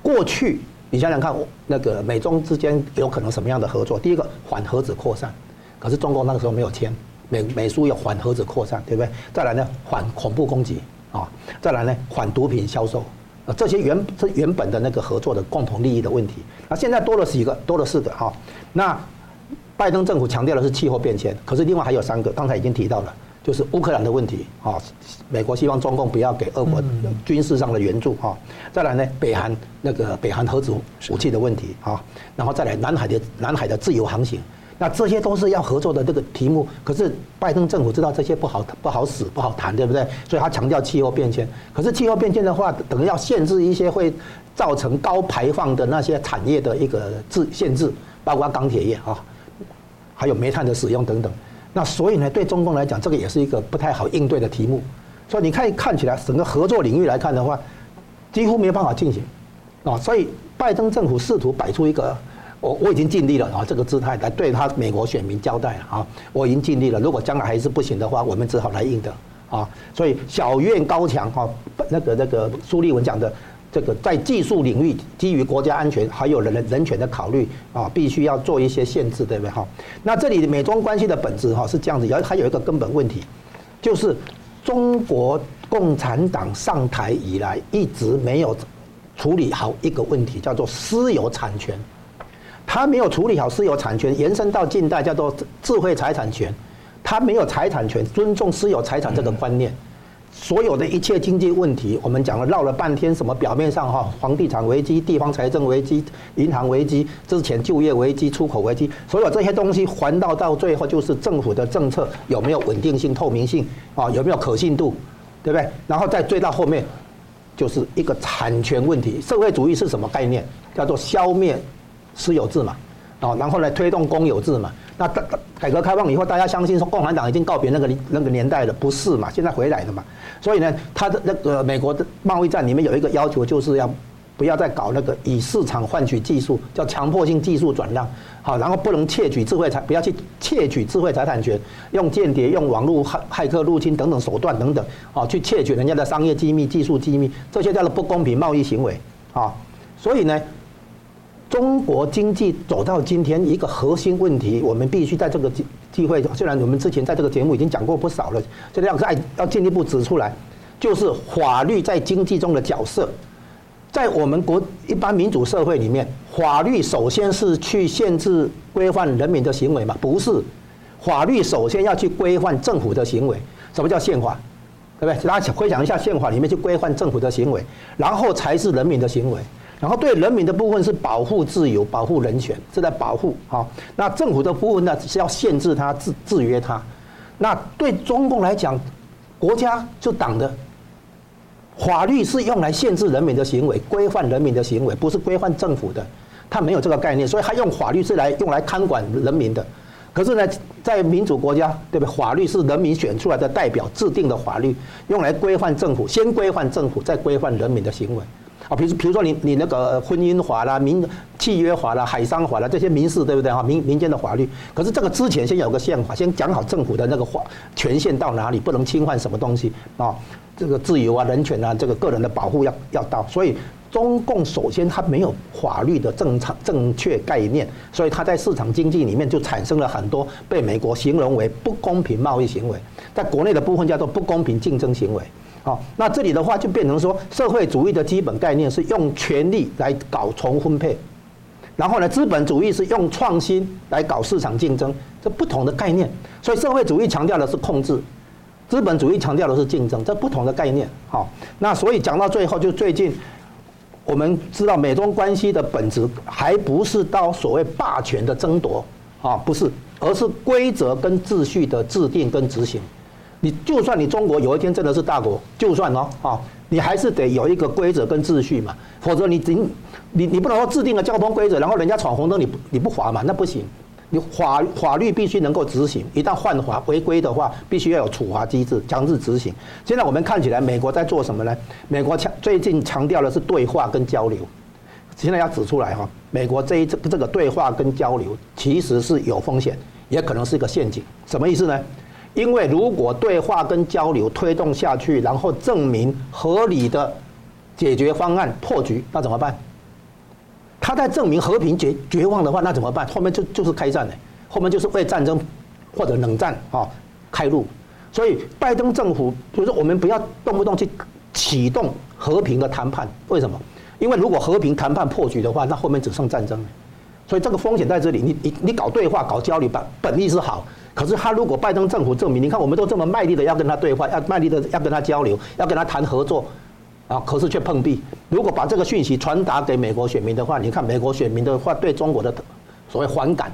过去你想想看，那个美中之间有可能什么样的合作？第一个缓核子扩散，可是中国那个时候没有签美美苏有缓核子扩散，对不对？再来呢，缓恐怖攻击啊，再来呢，缓毒品销售。啊，这些原这原本的那个合作的共同利益的问题，那现在多了几个，多了四个哈。那拜登政府强调的是气候变迁，可是另外还有三个，刚才已经提到了，就是乌克兰的问题啊。美国希望中共不要给俄国军事上的援助哈。再来呢，北韩那个北韩核子武器的问题啊，然后再来南海的南海的自由航行。那这些都是要合作的这个题目，可是拜登政府知道这些不好不好使不好谈，对不对？所以他强调气候变迁。可是气候变迁的话，等于要限制一些会造成高排放的那些产业的一个制限制，包括钢铁业啊，还有煤炭的使用等等。那所以呢，对中共来讲，这个也是一个不太好应对的题目。所以你看看起来，整个合作领域来看的话，几乎没有办法进行啊。所以拜登政府试图摆出一个。我我已经尽力了啊，这个姿态来对他美国选民交代了啊，我已经尽力了。如果将来还是不行的话，我们只好来硬的啊。所以小院高墙哈，那个那个苏立文讲的这个在技术领域基于国家安全还有人人权的考虑啊，必须要做一些限制，对不对哈？那这里美中关系的本质哈是这样子，而还有一个根本问题，就是中国共产党上台以来一直没有处理好一个问题，叫做私有产权。他没有处理好私有产权，延伸到近代叫做智慧财产权，他没有财产权，尊重私有财产这个观念，所有的一切经济问题，我们讲了绕了半天，什么表面上哈，房地产危机、地方财政危机、银行危机、之前就业危机、出口危机，所有这些东西环绕到最后就是政府的政策有没有稳定性、透明性啊，有没有可信度，对不对？然后再追到后面，就是一个产权问题。社会主义是什么概念？叫做消灭。私有制嘛，啊，然后来推动公有制嘛。那改革开放以后，大家相信说共产党已经告别那个那个年代了，不是嘛？现在回来了嘛。所以呢，他的那个美国的贸易战里面有一个要求，就是要不要再搞那个以市场换取技术，叫强迫性技术转让。好，然后不能窃取智慧财，不要去窃取智慧财产权，用间谍、用网络骇骇客入侵等等手段等等，啊，去窃取人家的商业机密、技术机密，这些叫做不公平贸易行为啊。所以呢。中国经济走到今天，一个核心问题，我们必须在这个机会，虽然我们之前在这个节目已经讲过不少了，现在要再要进一步指出来，就是法律在经济中的角色。在我们国一般民主社会里面，法律首先是去限制规范人民的行为嘛？不是，法律首先要去规范政府的行为。什么叫宪法？对不对？大家回想一下，宪法里面去规范政府的行为，然后才是人民的行为。然后对人民的部分是保护自由、保护人权，是在保护。好，那政府的部分呢，是要限制它、制制约它。那对中共来讲，国家就党的。法律是用来限制人民的行为，规范人民的行为，不是规范政府的。他没有这个概念，所以他用法律是来用来看管人民的。可是呢，在民主国家，对不对？法律是人民选出来的代表制定的法律，用来规范政府，先规范政府，再规范人民的行为。啊，比如比如说你你那个婚姻法啦、民契约法啦、海商法啦这些民事，对不对？哈，民民间的法律。可是这个之前先有个宪法，先讲好政府的那个法权限到哪里，不能侵犯什么东西啊。这个自由啊、人权啊，这个个人的保护要要到，所以中共首先它没有法律的正常正确概念，所以它在市场经济里面就产生了很多被美国形容为不公平贸易行为，在国内的部分叫做不公平竞争行为。好，那这里的话就变成说，社会主义的基本概念是用权力来搞重分配，然后呢，资本主义是用创新来搞市场竞争，这不同的概念。所以社会主义强调的是控制。资本主义强调的是竞争，这不同的概念。好，那所以讲到最后，就最近我们知道美中关系的本质，还不是到所谓霸权的争夺啊，不是，而是规则跟秩序的制定跟执行。你就算你中国有一天真的是大国，就算哦，啊，你还是得有一个规则跟秩序嘛，否则你你你你不能说制定了交通规则，然后人家闯红灯你你不罚嘛，那不行。你法法律必须能够执行，一旦犯法违规的话，必须要有处罚机制，强制执行。现在我们看起来，美国在做什么呢？美国强最近强调的是对话跟交流。现在要指出来哈，美国这一这这个对话跟交流其实是有风险，也可能是一个陷阱。什么意思呢？因为如果对话跟交流推动下去，然后证明合理的解决方案破局，那怎么办？他在证明和平绝绝望的话，那怎么办？后面就就是开战了，后面就是为战争或者冷战啊开路。所以拜登政府就是，我们不要动不动去启动和平的谈判。为什么？因为如果和平谈判破局的话，那后面只剩战争了。所以这个风险在这里。你你你搞对话、搞交流，本本意是好。可是他如果拜登政府证明，你看我们都这么卖力的要跟他对话，要卖力的要跟他交流，要跟他谈合作。啊，可是却碰壁。如果把这个讯息传达给美国选民的话，你看美国选民的话对中国的所谓反感，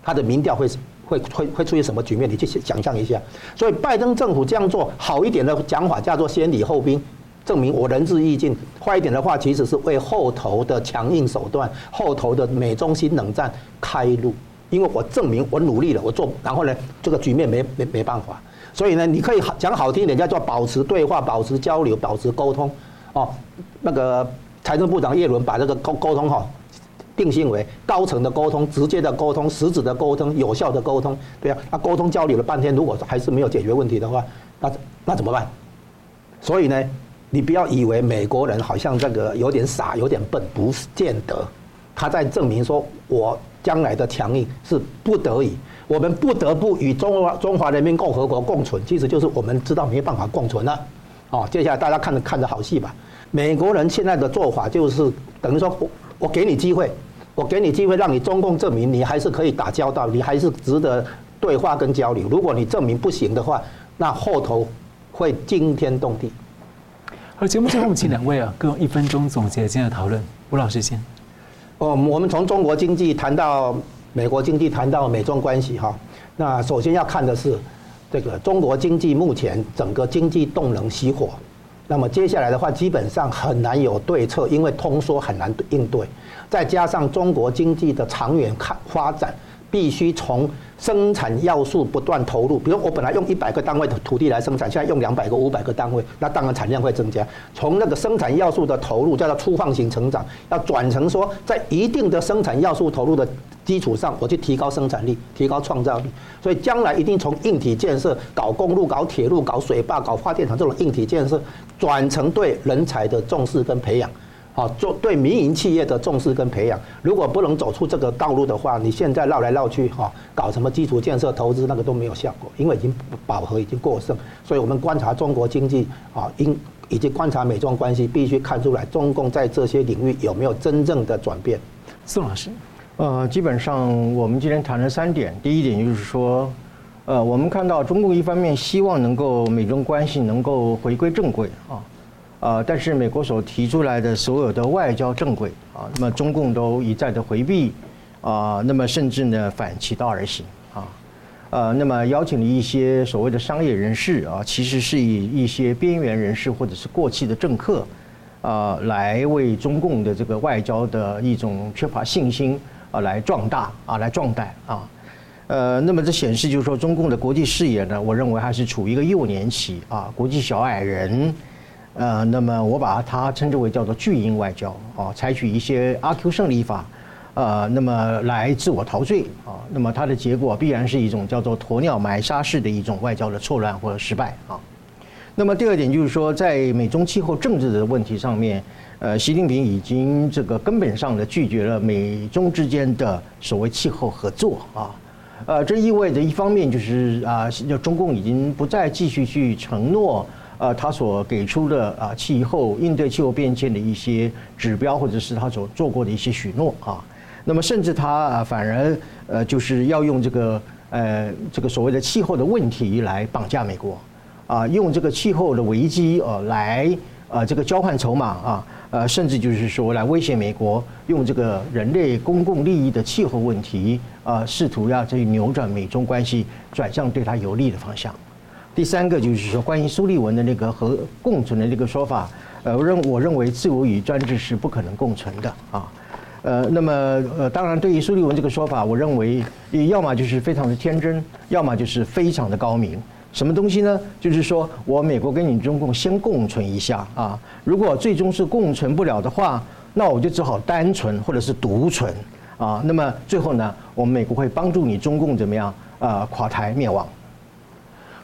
他的民调会会会会出现什么局面？你去想象一下。所以拜登政府这样做好一点的讲法叫做先礼后兵，证明我仁至义尽；坏一点的话，其实是为后头的强硬手段、后头的美中新冷战开路。因为我证明我努力了，我做，然后呢，这个局面没没没办法。所以呢，你可以讲好听一点，叫做保持对话、保持交流、保持沟通。哦，那个财政部长叶伦把这个沟沟通哈定性为高层的沟通、直接的沟通、实质的沟通、有效的沟通，对呀、啊，那沟通交流了半天，如果还是没有解决问题的话，那那怎么办？所以呢，你不要以为美国人好像这个有点傻、有点笨，不见得，他在证明说我将来的强硬是不得已，我们不得不与中华中华人民共和国共存，其实就是我们知道没办法共存了。哦，接下来大家看着看着好戏吧。美国人现在的做法就是等于说，我我给你机会，我给你机会，让你中共证明你还是可以打交道，你还是值得对话跟交流。如果你证明不行的话，那后头会惊天动地。好，节目最后我们请两位啊，各用一分钟总结今天的讨论。吴老师先。哦，我们从中国经济谈到美国经济，谈到美中关系哈。那首先要看的是。这个中国经济目前整个经济动能熄火，那么接下来的话基本上很难有对策，因为通缩很难应对，再加上中国经济的长远看发展，必须从生产要素不断投入。比如我本来用一百个单位的土地来生产，现在用两百个、五百个单位，那当然产量会增加。从那个生产要素的投入叫做粗放型成长，要转成说在一定的生产要素投入的。基础上，我去提高生产力，提高创造力，所以将来一定从硬体建设、搞公路、搞铁路、搞水坝、搞发电厂这种硬体建设，转成对人才的重视跟培养，啊，做对民营企业的重视跟培养。如果不能走出这个道路的话，你现在绕来绕去，哈，搞什么基础建设投资，那个都没有效果，因为已经饱和，已经过剩。所以我们观察中国经济，啊，应。以及观察美中关系，必须看出来中共在这些领域有没有真正的转变。宋老师，呃，基本上我们今天谈了三点，第一点就是说，呃，我们看到中共一方面希望能够美中关系能够回归正轨啊，呃，但是美国所提出来的所有的外交正轨啊，那么中共都一再的回避啊，那么甚至呢反其道而行啊，呃，那么邀请了一些所谓的商业人士啊，其实是以一些边缘人士或者是过气的政客。啊，来为中共的这个外交的一种缺乏信心啊，来壮大啊，来壮胆啊，呃，那么这显示就是说，中共的国际视野呢，我认为还是处于一个幼年期啊，国际小矮人，呃，那么我把它称之为叫做巨婴外交啊，采取一些阿 Q 胜利法，呃，那么来自我陶醉啊，那么它的结果必然是一种叫做鸵鸟埋沙式的一种外交的错乱或者失败啊。那么第二点就是说，在美中气候政治的问题上面，呃，习近平已经这个根本上的拒绝了美中之间的所谓气候合作啊，呃，这意味着一方面就是啊，就中共已经不再继续去承诺呃他所给出的啊气候应对气候变迁的一些指标，或者是他所做过的一些许诺啊，那么甚至他啊反而呃就是要用这个呃这个所谓的气候的问题来绑架美国。啊，用这个气候的危机呃来呃这个交换筹码啊，呃甚至就是说来威胁美国，用这个人类公共利益的气候问题啊，试图要去扭转美中关系，转向对他有利的方向。第三个就是说，关于苏利文的那个和共存的这个说法，呃，认我认为自由与专制是不可能共存的啊。呃，那么呃，当然对于苏利文这个说法，我认为要么就是非常的天真，要么就是非常的高明。什么东西呢？就是说我美国跟你中共先共存一下啊，如果最终是共存不了的话，那我就只好单存或者是独存啊。那么最后呢，我们美国会帮助你中共怎么样啊？垮台灭亡。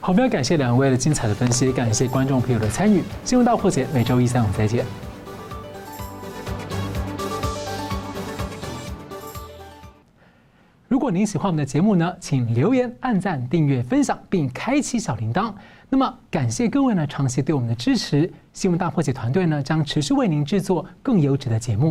好，非常感谢两位的精彩的分析，感谢观众朋友的参与。新闻大破解每周一三五再见。如果您喜欢我们的节目呢，请留言、按赞、订阅、分享，并开启小铃铛。那么，感谢各位呢长期对我们的支持。新闻大破解团队呢将持续为您制作更优质的节目。